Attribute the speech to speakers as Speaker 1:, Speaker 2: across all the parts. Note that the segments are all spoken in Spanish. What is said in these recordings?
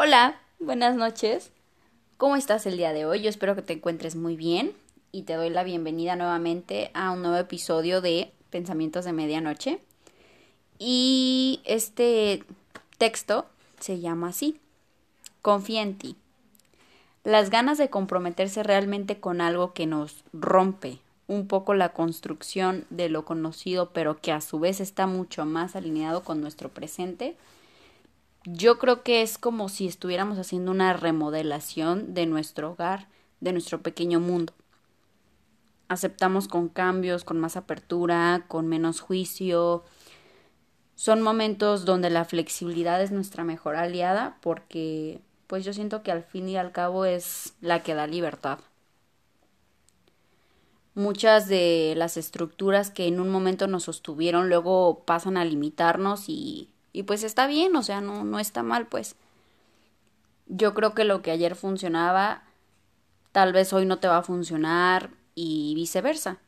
Speaker 1: Hola, buenas noches. ¿Cómo estás el día de hoy? Yo espero que te encuentres muy bien y te doy la bienvenida nuevamente a un nuevo episodio de Pensamientos de Medianoche. Y este texto se llama así. Confía en ti. Las ganas de comprometerse realmente con algo que nos rompe un poco la construcción de lo conocido, pero que a su vez está mucho más alineado con nuestro presente, yo creo que es como si estuviéramos haciendo una remodelación de nuestro hogar, de nuestro pequeño mundo. Aceptamos con cambios, con más apertura, con menos juicio. Son momentos donde la flexibilidad es nuestra mejor aliada porque pues yo siento que al fin y al cabo es la que da libertad. Muchas de las estructuras que en un momento nos sostuvieron luego pasan a limitarnos y y pues está bien, o sea, no, no está mal, pues. Yo creo que lo que ayer funcionaba, tal vez hoy no te va a funcionar y viceversa.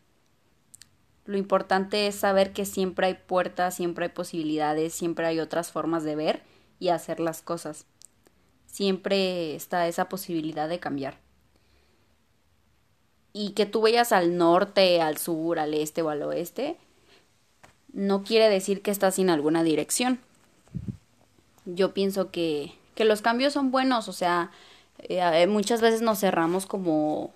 Speaker 1: Lo importante es saber que siempre hay puertas, siempre hay posibilidades, siempre hay otras formas de ver y hacer las cosas. Siempre está esa posibilidad de cambiar. Y que tú vayas al norte, al sur, al este o al oeste, no quiere decir que estás sin alguna dirección yo pienso que, que los cambios son buenos, o sea, eh, muchas veces nos cerramos como,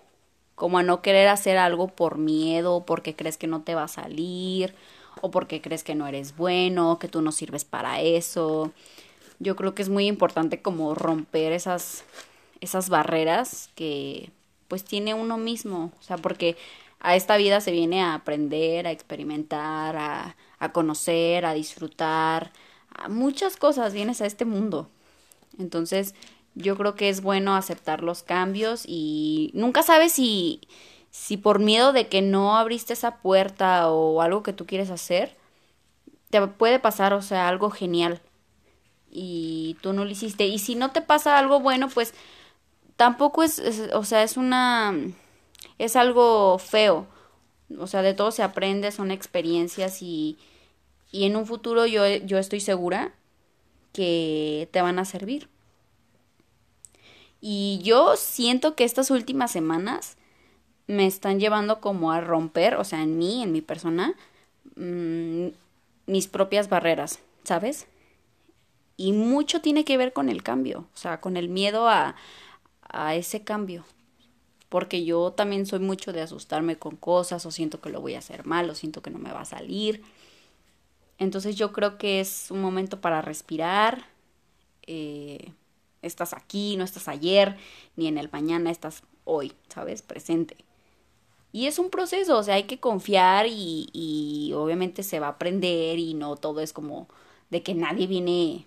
Speaker 1: como a no querer hacer algo por miedo, porque crees que no te va a salir, o porque crees que no eres bueno, que tú no sirves para eso. Yo creo que es muy importante como romper esas, esas barreras que pues tiene uno mismo, o sea, porque a esta vida se viene a aprender, a experimentar, a, a conocer, a disfrutar, muchas cosas vienes a este mundo. Entonces, yo creo que es bueno aceptar los cambios y nunca sabes si si por miedo de que no abriste esa puerta o algo que tú quieres hacer, te puede pasar, o sea, algo genial y tú no lo hiciste. Y si no te pasa algo bueno, pues tampoco es, es o sea, es una, es algo feo. O sea, de todo se aprende, son experiencias y, y en un futuro yo, yo estoy segura que te van a servir. Y yo siento que estas últimas semanas me están llevando como a romper, o sea, en mí, en mi persona, mmm, mis propias barreras, ¿sabes? Y mucho tiene que ver con el cambio, o sea, con el miedo a, a ese cambio. Porque yo también soy mucho de asustarme con cosas, o siento que lo voy a hacer mal, o siento que no me va a salir. Entonces yo creo que es un momento para respirar. Eh, estás aquí, no estás ayer, ni en el mañana, estás hoy, ¿sabes? Presente. Y es un proceso, o sea, hay que confiar y, y obviamente se va a aprender y no todo es como de que nadie viene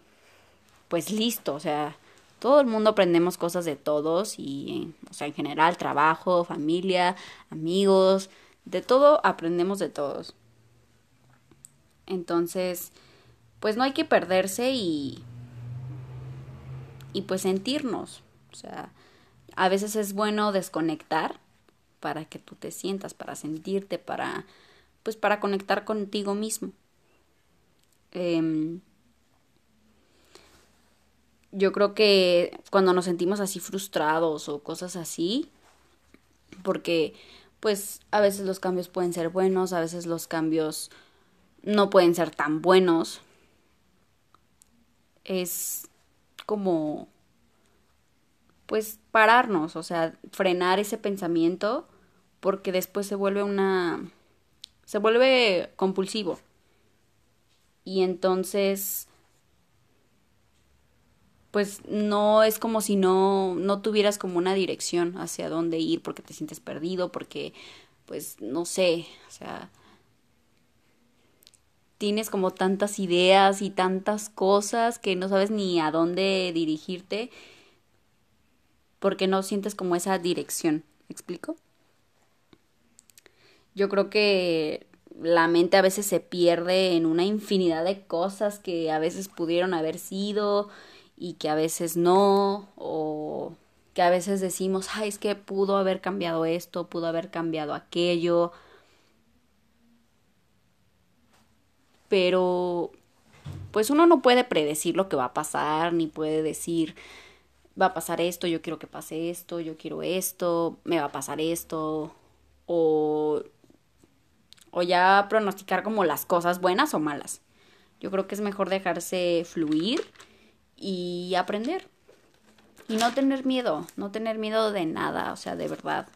Speaker 1: pues listo, o sea, todo el mundo aprendemos cosas de todos y, o sea, en general, trabajo, familia, amigos, de todo aprendemos de todos. Entonces, pues no hay que perderse y, y pues sentirnos. O sea, a veces es bueno desconectar para que tú te sientas, para sentirte, para, pues para conectar contigo mismo. Eh, yo creo que cuando nos sentimos así frustrados o cosas así, porque pues a veces los cambios pueden ser buenos, a veces los cambios no pueden ser tan buenos. Es como, pues, pararnos, o sea, frenar ese pensamiento porque después se vuelve una, se vuelve compulsivo. Y entonces, pues no es como si no, no tuvieras como una dirección hacia dónde ir porque te sientes perdido, porque, pues, no sé, o sea, tienes como tantas ideas y tantas cosas que no sabes ni a dónde dirigirte porque no sientes como esa dirección. ¿Me explico? Yo creo que la mente a veces se pierde en una infinidad de cosas que a veces pudieron haber sido y que a veces no, o que a veces decimos, ay, es que pudo haber cambiado esto, pudo haber cambiado aquello, pero pues uno no puede predecir lo que va a pasar, ni puede decir va a pasar esto, yo quiero que pase esto, yo quiero esto, me va a pasar esto, o, o ya pronosticar como las cosas buenas o malas. Yo creo que es mejor dejarse fluir y aprender. Y no tener miedo, no tener miedo de nada, o sea, de verdad.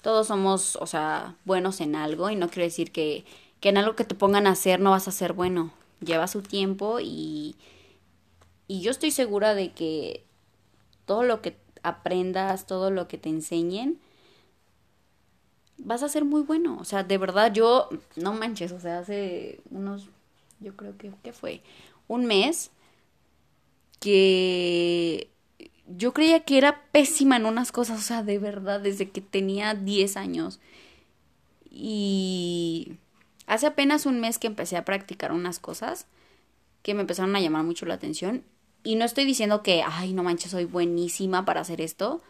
Speaker 1: Todos somos, o sea, buenos en algo y no quiere decir que, que en algo que te pongan a hacer no vas a ser bueno. Lleva su tiempo y, y yo estoy segura de que todo lo que aprendas, todo lo que te enseñen, vas a ser muy bueno. O sea, de verdad, yo, no manches, o sea, hace unos, yo creo que, ¿qué fue? Un mes que yo creía que era pésima en unas cosas, o sea, de verdad, desde que tenía 10 años. Y hace apenas un mes que empecé a practicar unas cosas que me empezaron a llamar mucho la atención y no estoy diciendo que, ay, no manches, soy buenísima para hacer esto,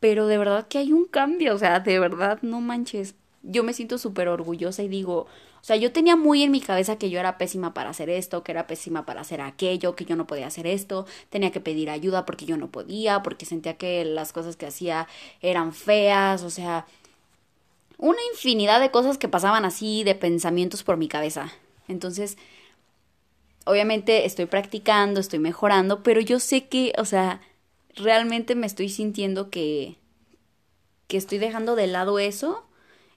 Speaker 1: pero de verdad que hay un cambio, o sea, de verdad, no manches. Yo me siento súper orgullosa y digo, o sea, yo tenía muy en mi cabeza que yo era pésima para hacer esto, que era pésima para hacer aquello, que yo no podía hacer esto, tenía que pedir ayuda porque yo no podía, porque sentía que las cosas que hacía eran feas, o sea, una infinidad de cosas que pasaban así, de pensamientos por mi cabeza. Entonces, obviamente estoy practicando, estoy mejorando, pero yo sé que, o sea, realmente me estoy sintiendo que, que estoy dejando de lado eso,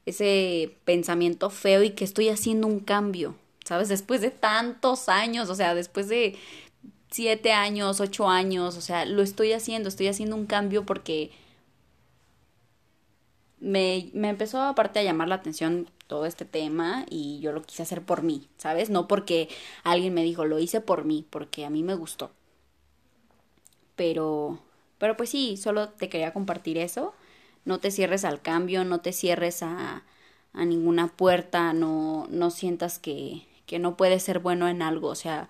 Speaker 1: ese pensamiento feo y que estoy haciendo un cambio, ¿sabes? Después de tantos años, o sea, después de siete años, ocho años, o sea, lo estoy haciendo, estoy haciendo un cambio porque me, me empezó aparte a llamar la atención todo este tema y yo lo quise hacer por mí, ¿sabes? No porque alguien me dijo, lo hice por mí, porque a mí me gustó. Pero, pero pues sí, solo te quería compartir eso. No te cierres al cambio, no te cierres a, a ninguna puerta, no, no sientas que, que no puedes ser bueno en algo, o sea,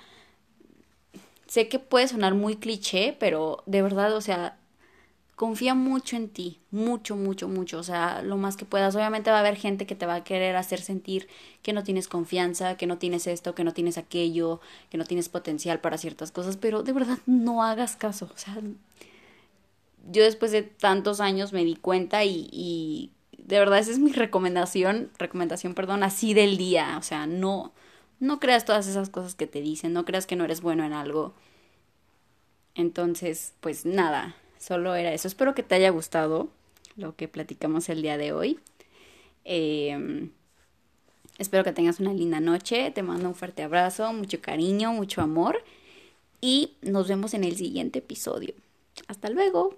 Speaker 1: sé que puede sonar muy cliché, pero de verdad, o sea, confía mucho en ti, mucho, mucho, mucho, o sea, lo más que puedas. Obviamente va a haber gente que te va a querer hacer sentir que no tienes confianza, que no tienes esto, que no tienes aquello, que no tienes potencial para ciertas cosas, pero de verdad no hagas caso, o sea, yo después de tantos años me di cuenta y, y de verdad esa es mi recomendación, recomendación, perdón, así del día, o sea, no, no creas todas esas cosas que te dicen, no creas que no eres bueno en algo. Entonces, pues nada, Solo era eso. Espero que te haya gustado lo que platicamos el día de hoy. Em, espero que tengas una linda noche. Te mando un fuerte abrazo, mucho cariño, mucho amor. Y nos vemos en el siguiente episodio. Hasta luego.